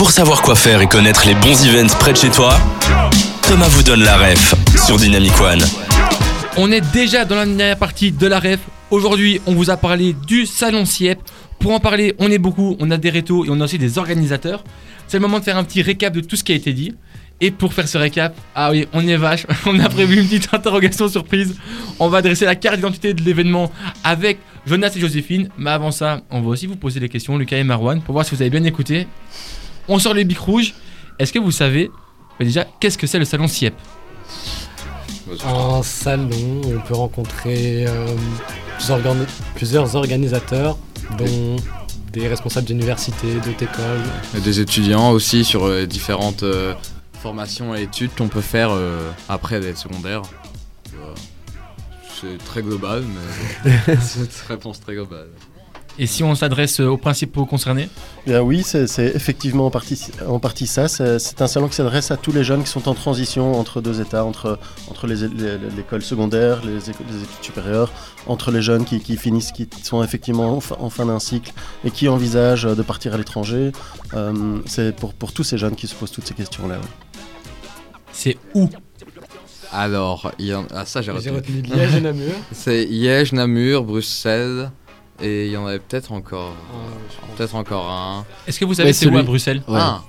Pour savoir quoi faire et connaître les bons events près de chez toi, Thomas vous donne la ref sur Dynamic One. On est déjà dans la dernière partie de la ref. Aujourd'hui, on vous a parlé du salon CIEP. Pour en parler, on est beaucoup, on a des rétos et on a aussi des organisateurs. C'est le moment de faire un petit récap de tout ce qui a été dit. Et pour faire ce récap, ah oui, on est vache, on a prévu une petite interrogation surprise. On va dresser la carte d'identité de l'événement avec Jonas et Joséphine. Mais avant ça, on va aussi vous poser des questions, Lucas et Marwan, pour voir si vous avez bien écouté. On sort les bics rouges. Est-ce que vous savez bah déjà qu'est-ce que c'est le salon CIEP Un salon où on peut rencontrer euh, plusieurs, organ- plusieurs organisateurs, dont des responsables d'universités, d'autres écoles. Et des étudiants aussi sur euh, différentes euh, formations et études qu'on peut faire euh, après les secondaires. Voilà. C'est très global, mais c'est une réponse très globale. Et si on s'adresse aux principaux concernés Bien oui, c'est c'est effectivement en partie, en partie ça. C'est c'est un salon qui s'adresse à tous les jeunes qui sont en transition entre deux états, entre, entre les- les- l'école secondaire, les, études supérieures, entre les jeunes qui, qui finissent, qui sont effectivement en fin, en fin d'un cycle et qui envisagent de partir à l'étranger. Euh, c'est pour, pour tous ces jeunes qui se posent toutes ces questions-là. ouais. C'est où Alors, il y en... ah, ça j'ai J'ai retenu. retenu Liège et Namur. C'est Liège, Namur, Bruxelles, et il y en avait peut-être encore, Euh, pense. peut-être encore un. Est-ce que vous savez c'est où à Bruxelles Ouais. Ah,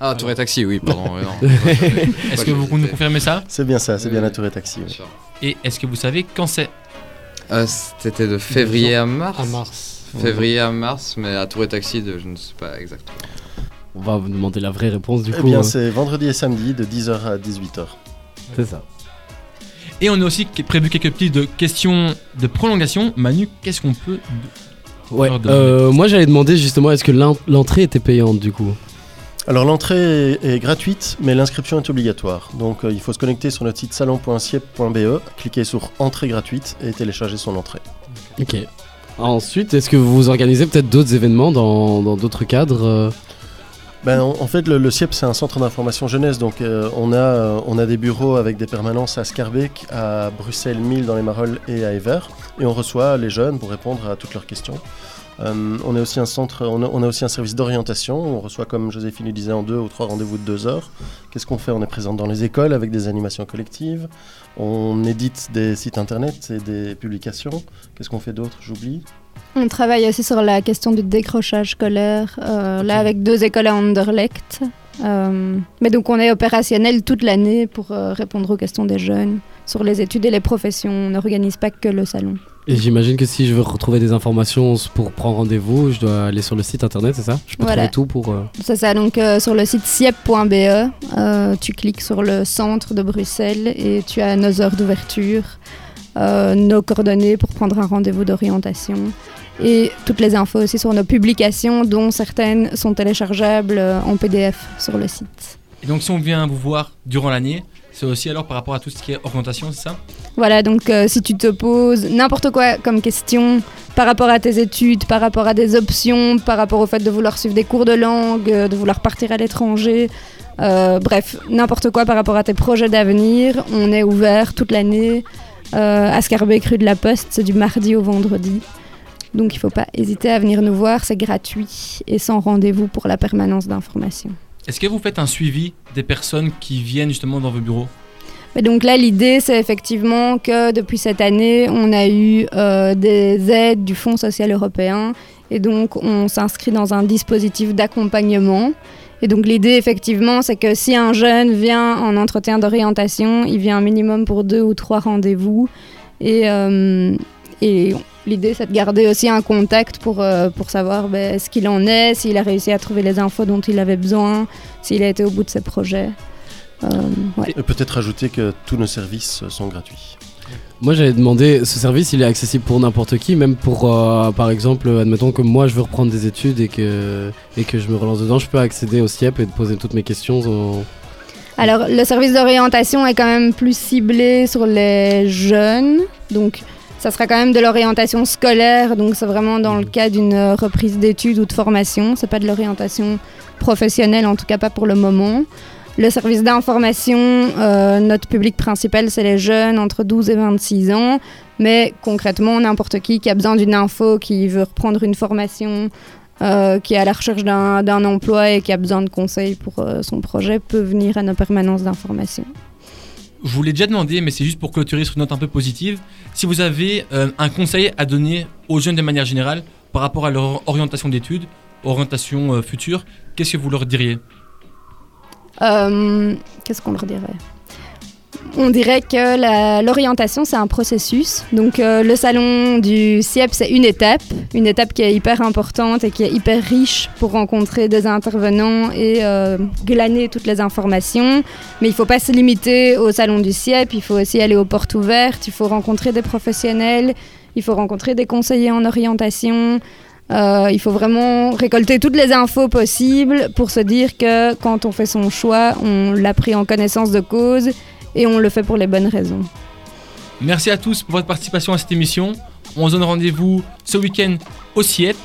ah Tour et Taxi, oui, pardon. Est-ce que vous nous confirmez ça? C'est bien ça, c'est bien Oui, la oui. Tour et Taxi. Sûr. Et est-ce que vous savez quand c'est? Euh, C'était de février à mars. À mars. Février à mars, mais à Tour et Taxi, de, je ne sais pas exactement. On va vous demander la vraie réponse du Eh coup. bien, euh, c'est vendredi et samedi de 10h à 18h. c'est ça. Et on a aussi prévu quelques petites de questions de prolongation. Manu, qu'est-ce qu'on peut Ouais. euh, moi j'allais demander justement est-ce que l'en- l'entrée était payante du coup? Alors l'entrée est, gratuite, mais l'inscription est obligatoire. Donc euh, il faut se connecter sur notre site salon.ciep.be, cliquer sur entrée gratuite et télécharger son entrée. Ok. Ensuite, est-ce que vous organisez peut-être d'autres événements dans dans d'autres cadres euh? Ben, en, fait, le, CIEP, c'est un centre d'information jeunesse. Donc, euh, on, a, euh, on a des bureaux avec des permanences à Scarbeck, à Bruxelles, 1000 dans les Marolles et à Evere. Et on reçoit les jeunes pour répondre à toutes leurs questions. Euh, on, est aussi un centre, on a aussi un service d'orientation. On reçoit, comme Joséphine le disait, en deux ou trois rendez-vous de deux heures. Qu'est-ce qu'on fait? On est présent dans les écoles avec des animations collectives. On édite des sites internet et des publications. Qu'est-ce qu'on fait d'autre? J'oublie. On travaille aussi sur la question du décrochage scolaire, euh, là avec deux écoles à Anderlecht. Euh, mais donc on est opérationnel toute l'année pour euh, répondre aux questions des jeunes sur les études et les professions. On n'organise pas que le salon. Et j'imagine que si je veux retrouver des informations pour prendre rendez-vous, je dois aller sur le site internet, c'est ça? Je peux Voilà. trouver tout pour. euh, C'est ça, donc sur le site siep.be, tu cliques sur le centre de Bruxelles et tu as nos heures d'ouverture, euh, nos coordonnées pour prendre un rendez-vous d'orientation et toutes les infos aussi sur nos publications dont certaines sont téléchargeables euh, en PDF sur le site. Et donc si on vient vous voir durant l'année, c'est aussi alors par rapport à tout ce qui est orientation, c'est ça? Voilà, donc euh, si tu te poses n'importe quoi comme question par rapport à tes études, par rapport à des options, par rapport au fait de vouloir suivre des cours de langue, de vouloir partir à l'étranger, euh, bref, n'importe quoi par rapport à tes projets d'avenir, on est ouvert toute l'année à Scarbeck rue de la Poste, c'est du mardi au vendredi. Donc il ne faut pas hésiter à venir nous voir, c'est gratuit et sans rendez-vous pour la permanence d'information. Est-ce que vous faites un suivi des personnes qui viennent justement dans vos bureaux? Mais donc là, l'idée, c'est effectivement que depuis cette année, on a eu euh, des aides du Fonds social européen et donc on s'inscrit dans un dispositif d'accompagnement. Et donc l'idée, effectivement, c'est que si un jeune vient en entretien d'orientation, il vient un minimum pour deux ou trois rendez-vous. Et, euh, l'idée, c'est de garder aussi un contact pour, euh, pour savoir ben, ce qu'il en est, s'il a réussi à trouver les infos dont il avait besoin, s'il a été au bout de ses projets. Euh, peut-être ajouter que tous nos services sont gratuits. Moi j'avais demandé, ce service il est accessible pour n'importe qui, même pour euh, par exemple, admettons que moi je veux reprendre des études et que, et que je me relance dedans, je peux accéder au CIEP et poser toutes mes questions. Alors, le service d'orientation est quand même plus ciblé sur les jeunes. Donc, ça sera quand même de l'orientation scolaire. Donc, c'est vraiment dans le cas d'une reprise d'études ou de formation. C'est pas de l'orientation professionnelle, en tout cas pas pour le moment. Le service d'information, euh, notre public principal, c'est les jeunes entre 12 et 26 ans. Mais concrètement, n'importe qui qui a besoin d'une info, qui veut reprendre une formation, euh, qui est à la recherche d'un emploi et qui a besoin de conseils pour euh, son projet peut venir à nos permanences d'information. Je vous l'ai déjà demandé, mais c'est juste pour clôturer sur une note un peu positive. Si vous avez un conseil à donner aux jeunes de manière générale par rapport à leur orientation d'études, orientation future, qu'est-ce que vous leur diriez? Euh, Qu'est-ce qu'on leur dirait? On dirait que l'orientation, c'est un processus. Donc, euh, le salon du CIEP, c'est une étape, une étape qui est hyper importante et qui est hyper riche pour rencontrer des intervenants et euh, glaner toutes les informations. Mais il ne faut pas se limiter au salon du CIEP, il faut aussi aller aux portes ouvertes, il faut rencontrer des professionnels, il faut rencontrer des conseillers en orientation. Euh, il faut vraiment récolter toutes les infos possibles pour se dire que quand on fait son choix, on l'a pris en connaissance de cause et on le fait pour les bonnes raisons. Merci à tous pour votre participation à cette émission. On se donne rendez-vous ce week-end au CIEP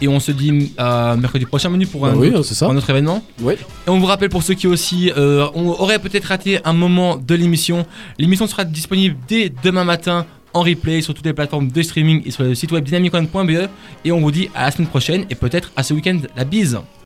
et on se dit à mercredi prochain menu pour un, Bah oui, autre, c'est ça. pour un autre événement. Oui. Et on vous rappelle pour ceux qui aussi euh, on aurait peut-être raté un moment de l'émission, l'émission sera disponible dès demain matin en replay sur toutes les plateformes de streaming et sur le site web dynamicone.be et on vous dit à la semaine prochaine et peut-être à ce week-end. La bise